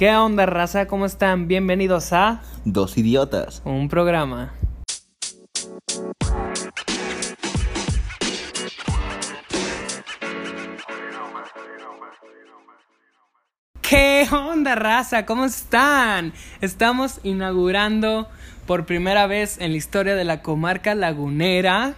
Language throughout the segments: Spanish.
¿Qué onda, raza? ¿Cómo están? Bienvenidos a Dos idiotas. un programa. ¿Qué onda, raza? ¿Cómo están? Estamos inaugurando por primera vez en la historia de la comarca lagunera.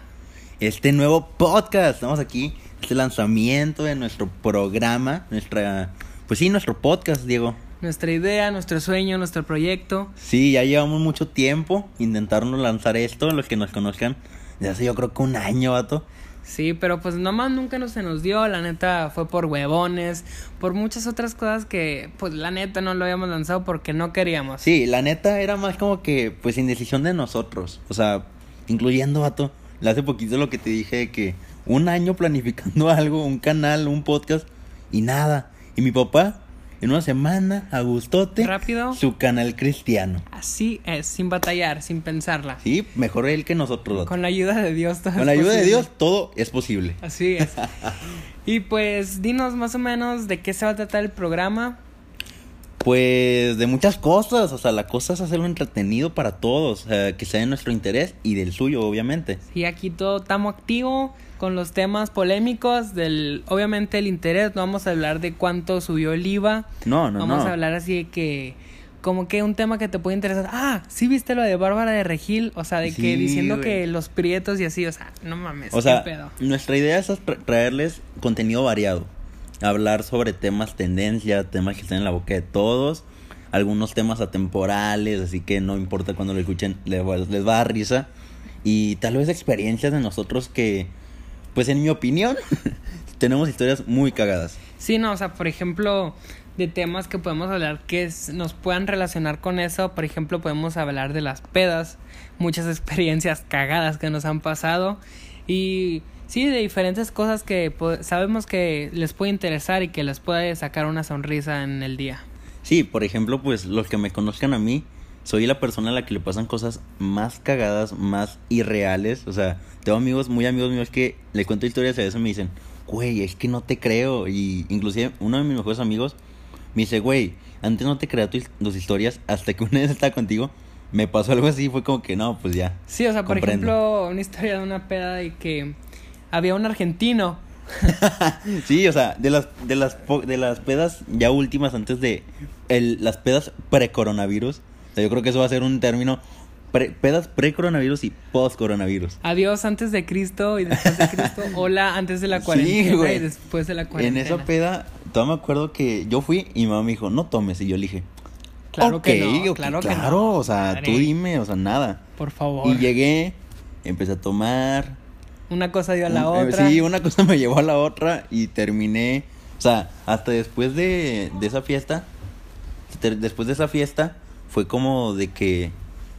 Este nuevo podcast. Estamos aquí. Este lanzamiento de nuestro programa. Nuestra. Pues sí, nuestro podcast, Diego. Nuestra idea, nuestro sueño, nuestro proyecto. Sí, ya llevamos mucho tiempo intentando lanzar esto. Los que nos conozcan. Desde hace yo creo que un año, vato. Sí, pero pues nomás nunca nos se nos dio, la neta fue por huevones, por muchas otras cosas que pues la neta no lo habíamos lanzado porque no queríamos. Sí, la neta era más como que, pues, indecisión de nosotros. O sea, incluyendo, vato. Le hace poquito lo que te dije de que un año planificando algo, un canal, un podcast y nada. Y mi papá, en una semana, a gustote, Rápido. su canal cristiano. Así es, sin batallar, sin pensarla. Sí, mejor él que nosotros. Con la ayuda de Dios todo Con es la ayuda de posible. Dios, todo es posible. Así es. y pues dinos más o menos de qué se va a tratar el programa. Pues de muchas cosas, o sea, la cosa es hacerlo entretenido para todos, sea, que sea de nuestro interés y del suyo, obviamente. Y aquí todo estamos activo con los temas polémicos del obviamente el interés, no vamos a hablar de cuánto subió el IVA. No, no, Vamos no. a hablar así de que como que un tema que te puede interesar. Ah, sí viste lo de Bárbara de Regil, o sea, de que diciendo que los prietos y así, o sea, no mames, O sea, qué pedo. nuestra idea es tra- traerles contenido variado. Hablar sobre temas tendencia, temas que están en la boca de todos. Algunos temas atemporales, así que no importa cuando lo escuchen, les va, les va a dar risa. Y tal vez experiencias de nosotros que, pues en mi opinión, tenemos historias muy cagadas. Sí, no, o sea, por ejemplo, de temas que podemos hablar que nos puedan relacionar con eso, por ejemplo, podemos hablar de las pedas, muchas experiencias cagadas que nos han pasado y sí, de diferentes cosas que sabemos que les puede interesar y que les puede sacar una sonrisa en el día. Sí, por ejemplo, pues los que me conozcan a mí, soy la persona a la que le pasan cosas más cagadas, más irreales. O sea, tengo amigos, muy amigos míos que le cuento historias y a veces me dicen, güey, es que no te creo. Y inclusive uno de mis mejores amigos me dice, güey, antes no te creía tus, tus historias hasta que una vez estaba contigo. Me pasó algo así, fue como que no, pues ya. Sí, o sea, por Comprendo. ejemplo, una historia de una peda de que había un argentino Sí, o sea, de las, de las, de las pedas ya últimas antes de el, las pedas pre-coronavirus. O sea, yo creo que eso va a ser un término. pre- pedas pre-coronavirus y post-coronavirus. Adiós antes de Cristo y después de Cristo. Hola antes de la Sí, cuarentena güey. y después de la En cuarentena. esa peda, todavía me acuerdo que yo fui y mi mamá me dijo, no tomes. Y yo le dije, Claro "Ok, que no, claro que no. claro, o sea, tú dime, o sea, nada. Por favor. Y llegué, empecé a tomar. Una cosa dio a la Un- eh, otra. Sí, una cosa me llevó a la otra y terminé. O sea, hasta después de, de esa fiesta, después de esa fiesta, fue como de que,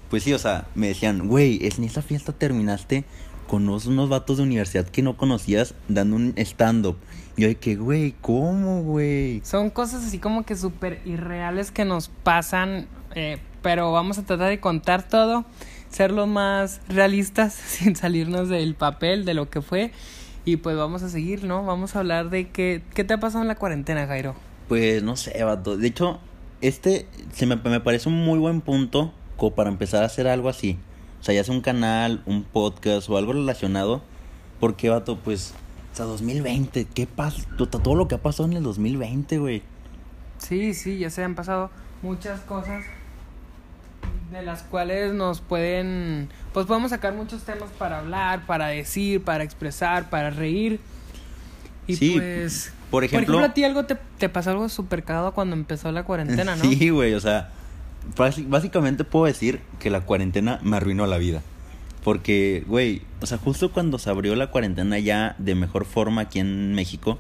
pues sí, o sea, me decían, güey, en esa fiesta terminaste con unos, vatos de universidad que no conocías dando un stand-up. Yo de que, güey, ¿cómo, güey? Son cosas así como que súper irreales que nos pasan, eh, pero vamos a tratar de contar todo, ser lo más realistas sin salirnos del papel, de lo que fue. Y pues vamos a seguir, ¿no? Vamos a hablar de qué, qué te ha pasado en la cuarentena, Jairo. Pues no sé, vato. De hecho, este se me, me parece un muy buen punto como para empezar a hacer algo así. O sea, ya sea un canal, un podcast o algo relacionado. Porque, vato, pues, o sea, 2020, ¿qué pasa? Todo lo que ha pasado en el 2020, güey. Sí, sí, ya se han pasado muchas cosas de las cuales nos pueden, pues podemos sacar muchos temas para hablar, para decir, para expresar, para reír. Y Sí, pues, por ejemplo- a ti algo te, te pasó algo súper cagado cuando empezó la cuarentena, ¿no? Sí, güey, o sea, básicamente puedo decir que la cuarentena me arruinó la vida. Porque, güey, o sea, justo cuando se abrió la cuarentena ya de mejor forma aquí en México,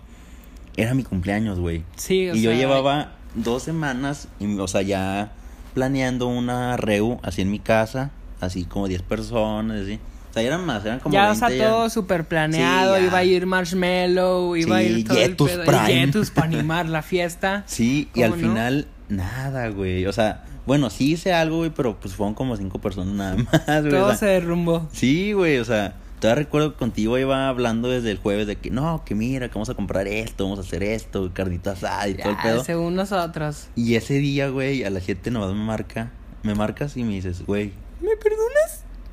era mi cumpleaños, güey. Sí, o y yo llevaba dos semanas, y, o sea, ya planeando una reu así en mi casa, así como 10 personas, así. O sea, eran más, eran como ya, 20 o sea, ya. todo súper planeado, Sí, iba a ir Marshmallow, iba a ir todo Yetus el pedo, Prime. y Yetus para animar la fiesta. Sí, y al final, nada, güey. O sea, bueno, sí hice algo, güey, pero pues fueron como cinco personas nada más, güey. o Todo sea, se derrumbó. Sí, güey, o sea, Todavía recuerdo que contigo iba hablando desde el jueves de que no, que mira, que vamos a comprar esto, vamos a hacer esto, cardito asada y todo el pedo. según nosotros. Y ese día, güey, a las 7 nomás me marca, me marcas y me dices, güey, ¿Me perdonas?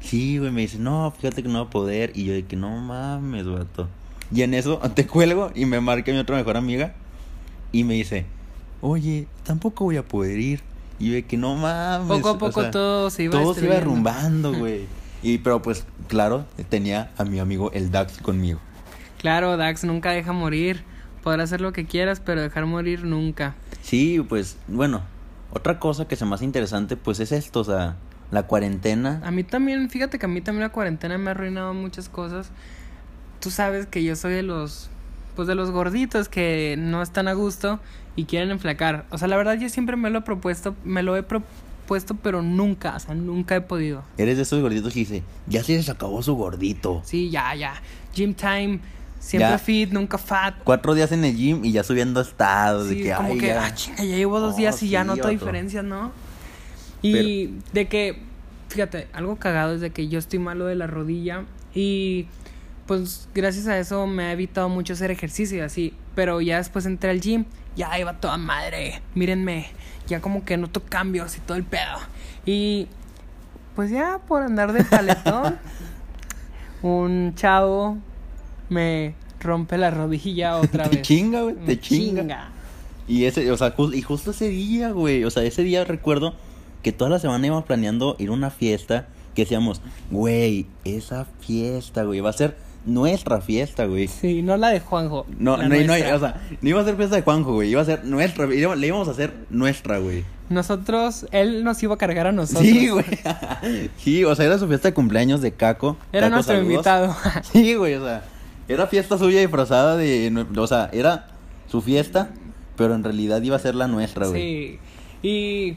Sí, güey, me dice, no, fíjate que no va a poder. Y yo de que no mames, vato. Y en eso te cuelgo y me marca mi otra mejor amiga y me dice, oye, tampoco voy a poder ir. Y yo de que no mames. Poco a o poco sea, todo se iba todo se iba derrumbando, güey. Y pero pues, claro, tenía a mi amigo el Dax conmigo. Claro, Dax nunca deja morir. Podrás hacer lo que quieras, pero dejar morir nunca. Sí, pues, bueno, otra cosa que se me hace interesante, pues es esto, o sea, la cuarentena. A mí también, fíjate que a mí también la cuarentena me ha arruinado muchas cosas. Tú sabes que yo soy de los, pues de los gorditos que no están a gusto y quieren enflacar. O sea, la verdad yo siempre me lo he propuesto, me lo he propuesto, pero nunca, o sea, nunca he podido. Eres de esos gorditos que dice, ya se les acabó su gordito. Sí, ya, ya. Gym time, siempre Ya. fit, nunca fat. Cuatro días en el gym y ya subiendo estados. Sí, de que, como ay, que, ya. ah, chinga, ya llevo dos Oh, días y ya sí, noto vato. diferencias, ¿no? Y de que, fíjate, algo cagado es de que yo estoy malo de la rodilla y pues gracias a eso me ha evitado mucho hacer ejercicio y así. Pero ya después entré al gym, ya iba toda madre, mírenme, ya como que noto cambios y todo el pedo. Y pues ya por andar de paletón, un chavo me rompe la rodilla otra Te vez. chinga, güey, Me te chinga. Y ese, o sea, y justo ese día, güey, o sea, ese día recuerdo que toda la semana íbamos planeando ir a una fiesta que decíamos, güey, esa fiesta, güey, va a ser nuestra fiesta, güey. Sí, no la de Juanjo. No, no, no, o sea, no iba a ser fiesta de Juanjo, güey, iba a ser nuestra, le íbamos a hacer nuestra, güey. Nosotros, él nos iba a cargar a nosotros. Sí, güey. Sí, o sea, era su fiesta de cumpleaños de Caco. Era Caco, nuestro saludos. invitado. Sí, güey, o sea, era fiesta suya disfrazada de, o sea, era su fiesta, pero en realidad iba a ser la nuestra, güey. sí. Y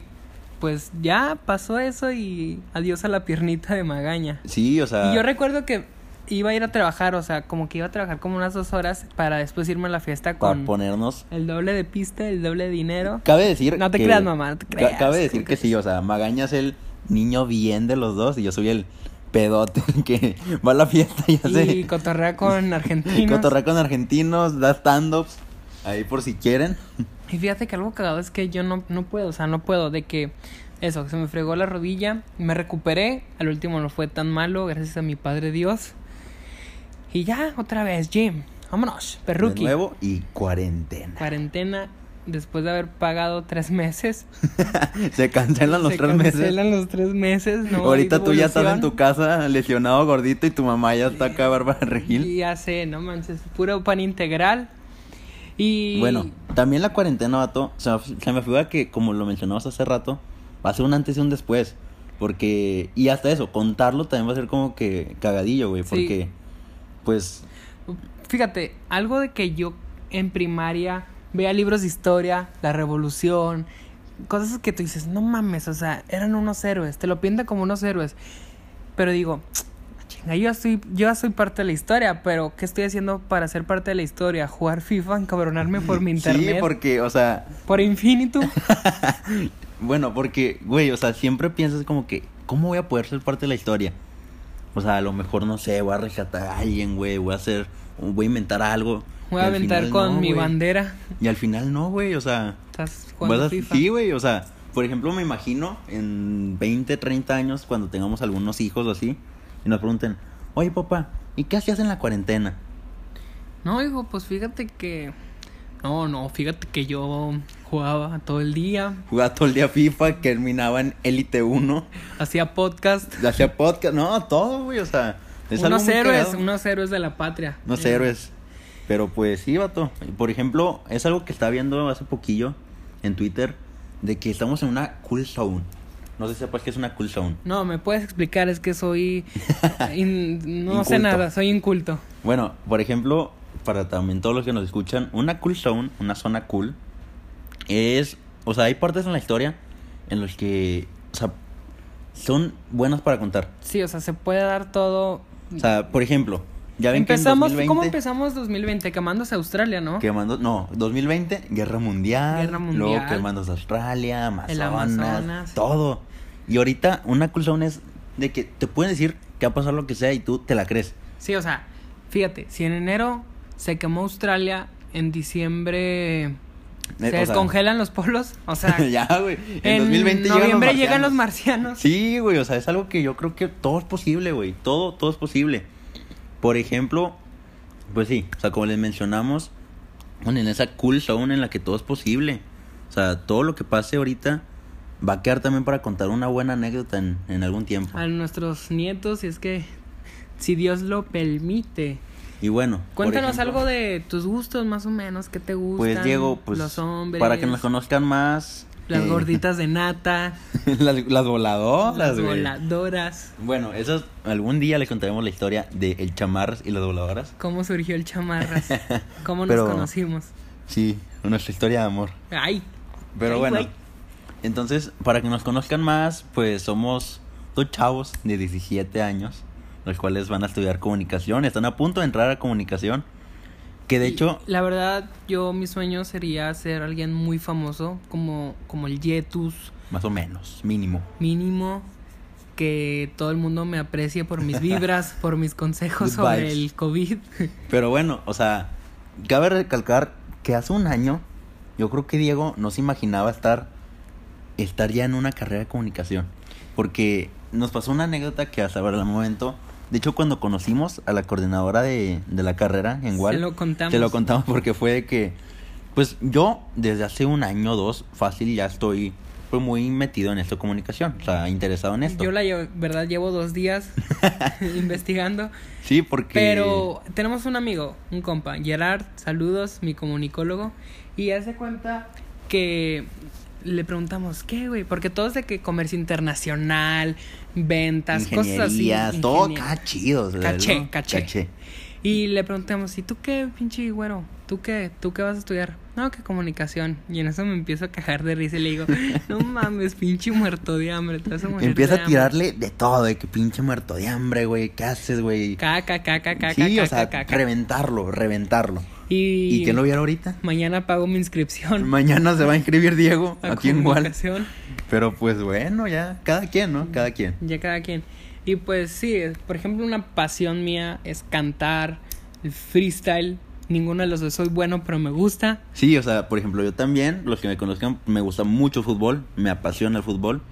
pues ya pasó eso y adiós a la piernita de Magaña. Sí, o sea, Y yo recuerdo que iba a ir a trabajar, o sea, como que iba a trabajar como unas dos horas para después irme a la fiesta para con ponernos el doble de pista, el doble de dinero. Cabe decir No te que- creas, mamá, no te creas. Cabe decir que sí, o sea, Magaña es el niño bien de los dos y yo soy el pedote que va a la fiesta y hace Y cotorrea con argentinos. cotorrea con argentinos, da stand-ups ahí por si quieren. Y fíjate que algo cagado es que yo no, no puedo, o sea, no puedo, de que eso, se me fregó la rodilla, me recuperé, al último no fue tan malo, gracias a mi Padre Dios. Y ya, otra vez, Jim, vámonos, perruqui. De nuevo y cuarentena. Cuarentena, después de haber pagado tres meses. Se cancelan los se tres meses. cancelan los tres meses, no Ahorita tú ya estás en tu casa lesionado gordito y tu mamá ya está acá Bárbara Regil. Y ya sé, no manches, puro pan integral. Y Bueno, también la cuarentena, vato, se se me figura que, como lo mencionabas hace rato, va a ser un antes y un después. Porque, y hasta eso, contarlo también va a ser como que cagadillo, güey. Sí. Porque, pues, Fíjate, algo de que yo en primaria veía libros de historia, la revolución, cosas que tú dices, no mames, o sea, eran unos héroes, te lo pinta como unos héroes. Pero digo, chinga, yo ya soy, yo ya soy parte de la historia, pero ¿qué estoy haciendo para ser parte de la historia? Jugar FIFA, encabronarme por mi internet, sí, porque, o sea, por Infinitum. bueno, porque, güey, o sea, siempre piensas como que, ¿cómo voy a poder ser parte de la historia? O sea, a lo mejor, no sé, voy a rescatar a alguien, güey, voy a hacer, voy a inventar algo. Voy a aventar con no, mi bandera. Y al final no, güey, o sea, Estás jugando a- FIFA. Sí, güey, o sea, por ejemplo, me imagino en 20, 30 años, cuando tengamos algunos hijos o así, y nos pregunten, oye, papá, ¿y qué hacías en la cuarentena? No, hijo, pues fíjate que. No, no, fíjate que yo jugaba todo el día, Jugaba todo el día FIFA, terminaba en Elite 1, hacía podcast. hacía podcast, no, todo, güey, o sea, es unos héroes, unos héroes de la patria. Unos Eh, héroes. Pero pues sí, vato. Por ejemplo, es algo que estaba viendo hace poquillo en Twitter, de que estamos en una cool zone. No sé si sepas qué es una cool zone. No, me puedes explicar, es que soy. in- no sé nada, soy inculto. Bueno, por ejemplo, para también todos los que nos escuchan, una cool zone, una zona cool, es, o sea, hay partes en la historia en las que, o sea, son buenas para contar. Sí, o sea, se puede dar todo. O sea, por ejemplo, ya ven empezamos, que en 2020, ¿Cómo empezamos 2020? Quemándose Australia, ¿no? Quemando, no, 2020, guerra mundial, Guerra luego mundial. quemandos Australia, El Amazonas, Amazonas. todo. Y ahorita una zone es de que te pueden decir que va a pasar lo que sea y tú te la crees. Sí, o sea, fíjate, si en enero se quemó Australia, en diciembre Eh, se o sea, descongelan los polos, o sea, ya, güey. En, en 2020 noviembre llegan los llegan los marcianos. Sí, güey, o sea, es algo que yo creo que todo es posible, güey. Todo, todo es posible. Por ejemplo, pues sí, o sea, como les mencionamos, en esa cool zone en la que todo es posible. O sea, todo lo que pase ahorita va a quedar también para contar una buena anécdota en, en algún tiempo. A nuestros nietos, si es que, si Dios lo permite. Y bueno, Cuéntanos ejemplo, algo de tus gustos, más o menos, ¿qué te gustan? Pues Diego, pues los hombres, para que nos conozcan más. Las eh, gorditas de nata, las, las voladoras, las güey. voladoras. Bueno, eso algún día les contaremos la historia de el chamarras y las voladoras. ¿Cómo surgió el chamarras? ¿Cómo nos conocimos? Sí, nuestra historia de amor. Ay, Pero Ay, bueno, güey. entonces, para que nos conozcan más, pues somos dos chavos de 17 años, los cuales van a estudiar comunicación, están a punto de entrar a comunicación, que de hecho, La verdad, yo mi sueño sería ser alguien muy famoso, como, como el Yetus, más o menos, mínimo. mínimo, que todo el mundo me aprecie por mis vibras, por mis consejos Good sobre vibes. el COVID. Pero bueno, o sea, cabe recalcar que hace un año, yo creo que Diego no se imaginaba estar, estar ya en una carrera de comunicación. Porque nos pasó una anécdota que hasta el momento, de hecho cuando conocimos a la coordinadora de, de la carrera en Wal, Se lo contamos. te lo contamos porque fue de que, pues yo desde hace un año o dos, fácil, ya estoy muy metido en esto comunicación, o sea, interesado en esto. Yo la llevo- verdad llevo dos días investigando, Sí, porque... pero tenemos un amigo, un compa, Gerard, saludos, mi comunicólogo, y hace cuenta que le preguntamos, ¿qué, güey? Porque todo es de que comercio internacional, ventas, cosas así. Todo o sea, Caché, ¿no? caché. Y le preguntamos, ¿y tú qué, pinche güero? ¿Tú qué? ¿Tú qué vas a estudiar? No, que comunicación. Y en eso me empiezo a cajar de risa y le digo, no mames, pinche muerto de hambre. Te vas a morir Empieza de a hambre". tirarle de todo, de que pinche muerto de hambre, güey. ¿Qué haces, güey? Caca, caca, caca, Sí, o caca, sea, caca. reventarlo, reventarlo. Y, ¿Y quién lo viera ahorita? mañana pago mi inscripción. Mañana se va a inscribir Diego, a aquí en comunicación. Pero pues bueno, ya, cada quien, ¿no? Cada quien. Ya cada quien. Y pues sí, por ejemplo, una pasión mía es cantar, el freestyle. Ninguno de los dos soy bueno, pero me gusta. Sí, o sea, por ejemplo, yo también, los que me conozcan, me gusta mucho el fútbol, me apasiona el fútbol.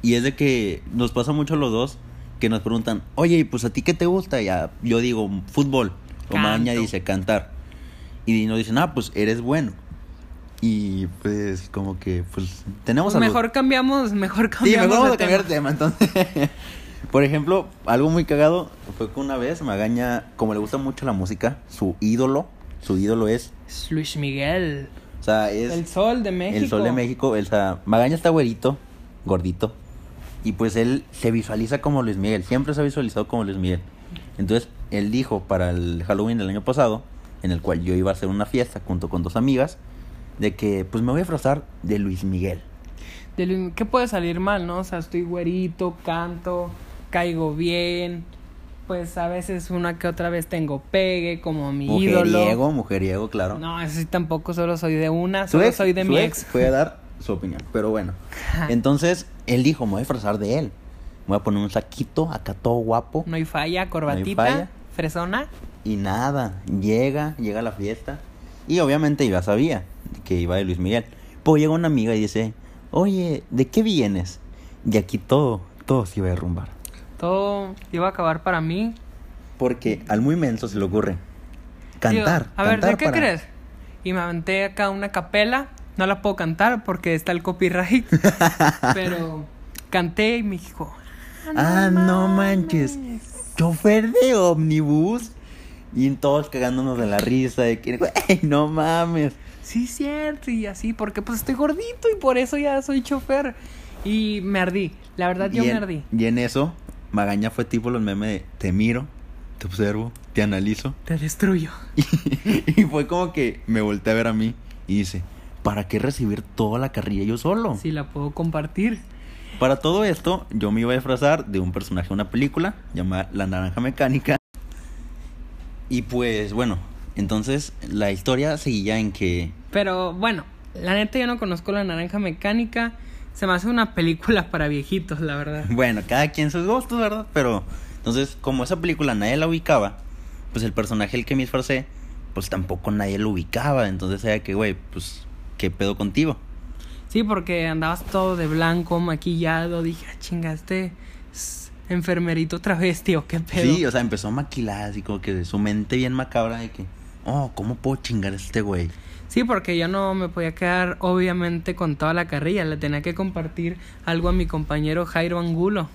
Y es de que nos pasa mucho a los dos que nos preguntan, oye, pues a ti qué te gusta? Y ya, yo digo, fútbol. O. Maña dice, cantar. Y nos dicen, ah, pues eres bueno. Y pues, como que, pues, tenemos mejor cambiamos, mejor Sí, cambiamos. mejor vamos a cambiar tema. Entonces, por ejemplo, algo muy cagado fue que una vez Magaña, como le gusta mucho la música, su ídolo, su ídolo es, Es Luis Miguel. o sea, es El sol de México. el sol de México. O sea, Magaña está güerito, gordito, y pues él se visualiza como Luis Miguel, siempre se ha visualizado como Luis Miguel. Entonces, él dijo para el Halloween del año pasado, en el cual yo iba a hacer una fiesta junto con dos amigas, de que pues me voy a disfrazar de Luis Miguel. De Luis- ¿Qué puede salir mal, no? O sea, estoy güerito, canto, caigo bien. Pues a veces una que otra vez tengo pegue como mi ídolo. Mujeriego, mujeriego, claro. No, eso sí tampoco solo soy de una, solo ex- soy de mi ex ex. Puede dar su opinión, pero bueno. Entonces, él dijo, me voy a disfrazar de él. Me voy a poner un saquito, acá todo guapo. No hay falla, corbatita, falla. fresona. Y nada, llega, llega a la fiesta. Y obviamente ya sabía que iba de Luis Miguel. Pues llega una amiga y dice, oye, ¿de qué vienes? Y aquí todo, todo se iba a derrumbar. Todo iba a acabar para mí. Porque al muy menso se le ocurre cantar. Digo, a ver, ¿de qué para- crees? Y me aventé acá una capela. No la puedo cantar porque está el copyright. pero canté y me dijo... Ah, no manches. Chofer de ómnibus. Y todos cagándonos de la risa de que, no mames. Sí, cierto, y así, porque pues estoy gordito y por eso ya soy chofer. Y me ardí, la verdad yo me ardí. y en eso, Magaña fue tipo los memes de te miro, te observo, te analizo. Te destruyo. Y, fue como que me volteé a ver a mí y dice, ¿para qué recibir toda la carrilla yo solo? Si la puedo compartir. Para todo esto, yo me iba a disfrazar de un personaje de una película llamada La Naranja Mecánica. Y pues bueno, entonces la historia seguía en que Pero bueno, la neta yo no conozco la naranja mecánica. Se me hace una película para viejitos, la verdad. Bueno, cada quien sus gustos, ¿verdad? Pero Entonces, como esa película nadie la ubicaba, pues el personaje el que me disfracé, pues tampoco nadie lo ubicaba. Entonces era que, güey, pues, ¿qué pedo contigo? Sí, porque andabas todo de blanco, maquillado. Dije, ah, chinga, es enfermerito travesti o qué pedo. Sí, o sea, empezó a maquilar, así como que de su mente bien macabra de que, oh, ¿cómo puedo chingar a este güey? Sí, porque yo no me podía quedar obviamente con toda la carrilla, le tenía que compartir algo a mi compañero Jairo Angulo.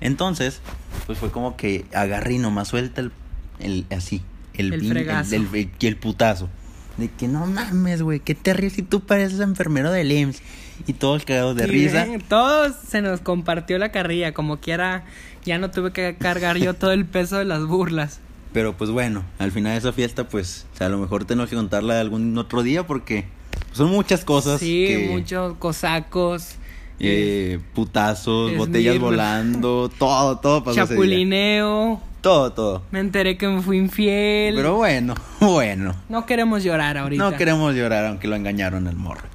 Entonces, pues fue como que agarré y nomás suelta el, el así, el, El fregazo. el, el- el putazo. De que no mames, güey, qué te ríes si tú pareces enfermero del IMSS. Y todos cagados de risa. eh, Todos se nos compartió la carrilla, como quiera, ya no tuve que cargar yo todo el peso de las burlas. Pero pues bueno, al final de esa fiesta, pues, o sea, a lo mejor tenemos que contarla algún otro día porque son muchas cosas. Sí, que, muchos cosacos, eh, putazos, Es botellas volando, todo, todo pasó chapulineo, Todo, todo. me enteré que me fui infiel. Pero bueno, bueno. No queremos llorar ahorita. No queremos llorar aunque lo engañaron el morro.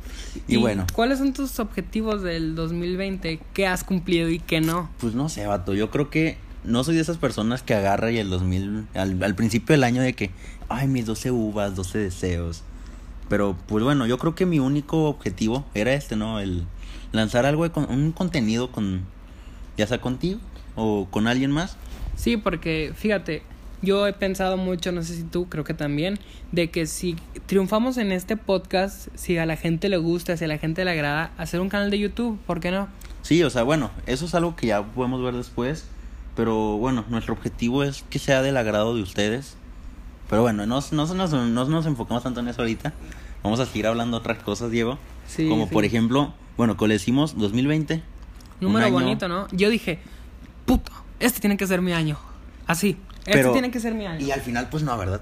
Y, bueno, ¿Cuáles son tus objetivos del 2020? ¿Qué has cumplido y qué no? pues no sé, vato. Yo creo que no soy de esas personas que agarra y el 2000, al, al principio del año de que, ay, mis 12 uvas, 12 deseos. Pero pues bueno, yo creo que mi único objetivo era este, ¿no? El lanzar algo, de con, un contenido con, ya sea contigo o con alguien más. Sí, porque fíjate, yo he pensado mucho, no sé si tú, creo que también, de que si triunfamos en este podcast, si a la gente le gusta, si a la gente le agrada, hacer un canal de YouTube, ¿por qué no? Sí, o sea, bueno, eso es algo que ya podemos ver después. Pero bueno, nuestro objetivo es que sea del agrado de ustedes. Pero bueno, no, no, nos- no nos enfocamos tanto en eso ahorita. Vamos a seguir hablando otras cosas, Diego. Sí, Como sí. por ejemplo, bueno, como le decimos 2020. Número bonito, ¿no? Yo dije, puto, este tiene que ser mi año. Así, este pero- tiene que ser mi año. Y al final, pues no, ¿verdad?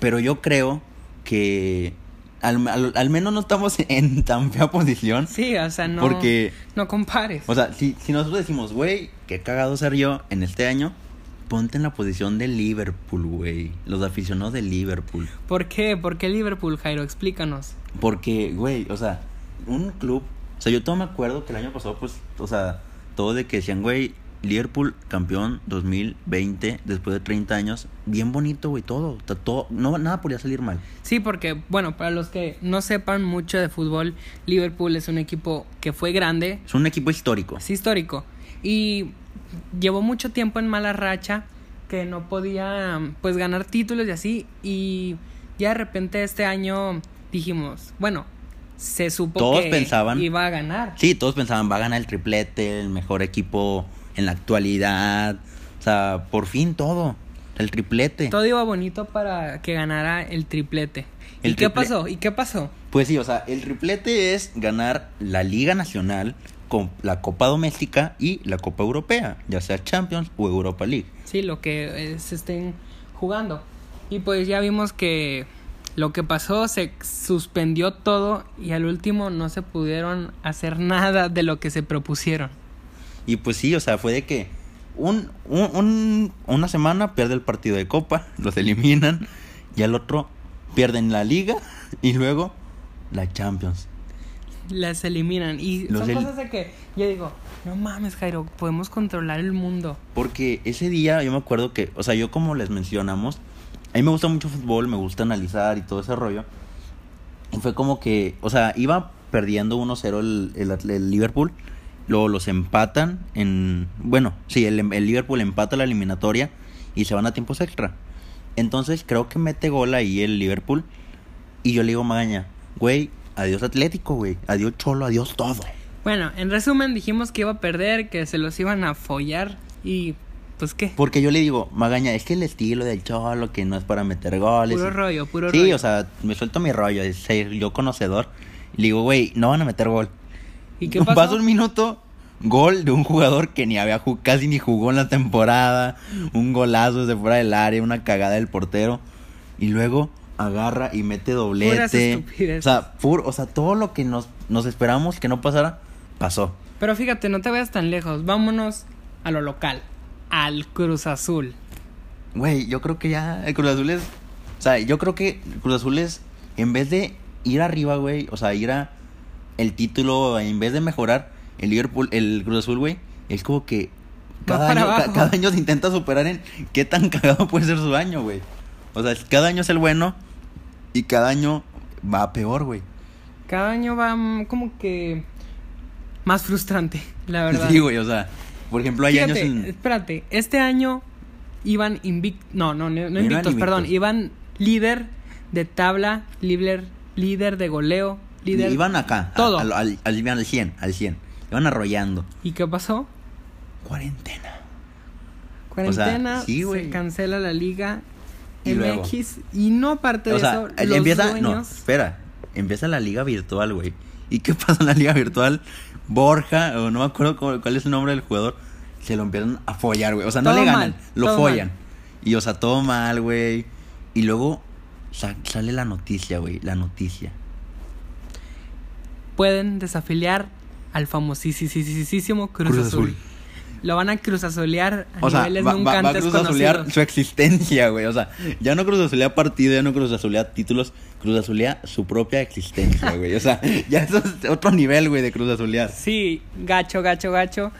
Pero yo creo que al, al- al menos no estamos en tan fea posición. Sí, o sea, no, Porque- no compares. O sea, si, si nosotros decimos, güey, qué cagado ser yo en este año, ponte en la posición de Liverpool, güey. Los aficionados de Liverpool. ¿Por qué? ¿Por qué Liverpool, Jairo? Explícanos. Porque, güey, o sea, un club. O sea, yo todo me acuerdo que el año pasado, pues, o sea, todo de que decían, güey, Liverpool campeón 2020 después de 30 años. Bien bonito, güey, todo. Está todo no, nada podía salir mal. Sí, porque, bueno, para los que no sepan mucho de fútbol, Liverpool es un equipo que fue grande, Es un equipo histórico. es histórico, y llevó mucho tiempo en mala racha, que no podía, pues, ganar títulos y así, y ya de repente este año dijimos, bueno, se supo Todos que pensaban- iba a ganar. Sí, todos pensaban, va a ganar el triplete, el mejor equipo en la actualidad. O sea, por fin todo. El triplete. Todo iba bonito para que ganara el triplete. El ¿Y qué pasó? ¿Y qué pasó? Pues sí, o sea, el triplete es ganar la Liga Nacional con la Copa Doméstica y la Copa Europea, ya sea Champions o Europa League. Sí, lo que eh, se estén jugando. Y pues ya vimos que lo que pasó se suspendió todo y al último no se pudieron hacer nada de lo que se propusieron. Y pues sí, o sea, fue de que un, un- un- una semana pierde el partido de Copa, los eliminan, y al otro pierden la Liga y luego la Champions. Las eliminan. Y Los son el- cosas de que yo digo, no mames, Jairo, podemos controlar el mundo. Porque ese día yo me acuerdo que, o sea, yo como les mencionamos, a mí me gusta mucho fútbol, me gusta analizar y todo ese rollo. Y fue como que, o sea, iba perdiendo 1-0 el, el, el Liverpool, luego los empatan en, bueno, sí, el, el Liverpool empata la eliminatoria y se van a tiempos extra. Entonces creo que mete gol ahí el Liverpool y yo le digo a Magaña, güey, adiós Atlético, güey, adiós Cholo, adiós todo. Bueno, en resumen dijimos que iba a perder, que se los iban a follar y pues qué. Porque yo le digo, Magaña, es que el estilo del Cholo, que no es para meter goles. Puro y- rollo, puro Sí, rollo. o sea, me suelto mi rollo, es ser yo conocedor. Y le digo, güey, no van a meter gol. ¿Y qué pasó? Pasa un minuto, gol de un jugador que ni había casi ni jugó en la temporada. Un golazo desde fuera del área, una cagada del portero. Y luego agarra y mete doblete. O sea, puro, o sea, todo lo que nos, nos esperamos que no pasara, pasó. Pero fíjate, no te vayas tan lejos. Vámonos a lo local. Al Cruz Azul. Güey, yo creo que ya el Cruz Azul es. O sea, yo creo que el Cruz Azul es. En vez de ir arriba, güey. O sea, ir a el título. En vez de mejorar el Liverpool, el Cruz Azul, güey. Es como que cada año, ca- cada año se intenta superar en qué tan cagado puede ser su año, güey. O sea, cada año es el bueno y cada año va peor, güey. Cada año va mm, como que más frustrante, la verdad. Sí, güey, o sea, por ejemplo, hay Fíjate, años en... espérate, este año iban invictos, no, no, no, no invictos, perdón, iban líder de tabla, líder, líder de goleo, líder... Iban acá, todo. al, al, al, al 100, al 100. Iban arrollando. ¿Y qué pasó? Cuarentena. Cuarentena, sí, se cancela la liga Y luego. MX y no aparte de O sea, eso, el- los empieza... No, espera. Empieza la liga virtual, güey. ¿Y qué pasa en la liga virtual? Borja, o no me acuerdo cómo- cuál es el nombre del jugador, se lo empiezan a follar, güey. O sea, no le ganan, mal, lo follan. mal. Y, o sea, todo mal, güey. Y luego sa- sale la noticia, güey. La noticia. Pueden desafiliar al famosísimo Cruz, Cruz Azul. Azul. Lo van a Cruz Azulear a O sea, niveles va, nunca va- va a antes Azulear conocidos. su existencia, güey. O sea, ya no Cruz Azulea partido, ya no Cruz Azulea títulos, Cruz Azulea su propia existencia, güey. O sea, ya eso es otro nivel, güey, de Cruz Azulear. Sí, gacho, gacho, gacho.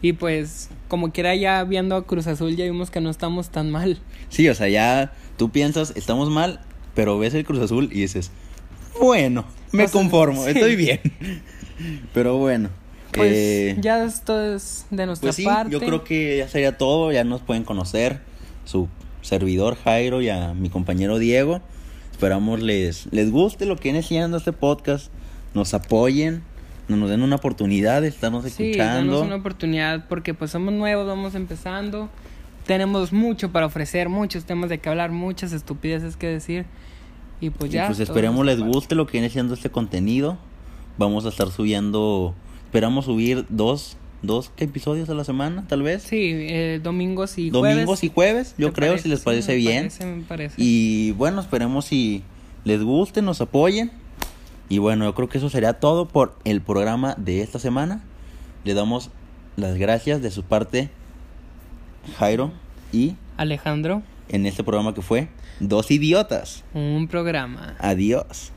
Y pues, como quiera, ya viendo a Cruz Azul, ya vimos que no estamos tan mal. Sí, o sea, ya tú piensas, estamos mal, pero ves el Cruz Azul y dices, bueno, me conformo, sí. estoy bien. Pero bueno. Pues eh, ya esto es de nuestra pues sí, parte. yo creo que ya sería todo, ya nos pueden conocer. Su servidor Jairo y a mi compañero Diego. Esperamos les, les guste lo que viene siendo este podcast. Nos apoyen, nos, den una oportunidad de estarnos Sí, escuchando. danos una oportunidad porque pues somos nuevos, vamos empezando. Tenemos mucho para ofrecer, muchos temas de que hablar, muchas estupideces que decir. Y pues Y ya. pues esperemos les guste lo que viene siendo este contenido. Vamos a estar subiendo, esperamos subir dos, dos ¿qué episodios a la semana, tal vez. Sí, eh, domingos y jueves. Domingos y jueves, yo ¿Te creo, parece? si les Sí, parece me bien. parece, me parece. Y bueno, esperemos si les guste, nos apoyen. Y bueno, yo creo que eso sería todo por el programa de esta semana. Le damos las gracias de su parte, Jairo, y Alejandro, en este programa que fue Dos Idiotas. un programa. Adiós.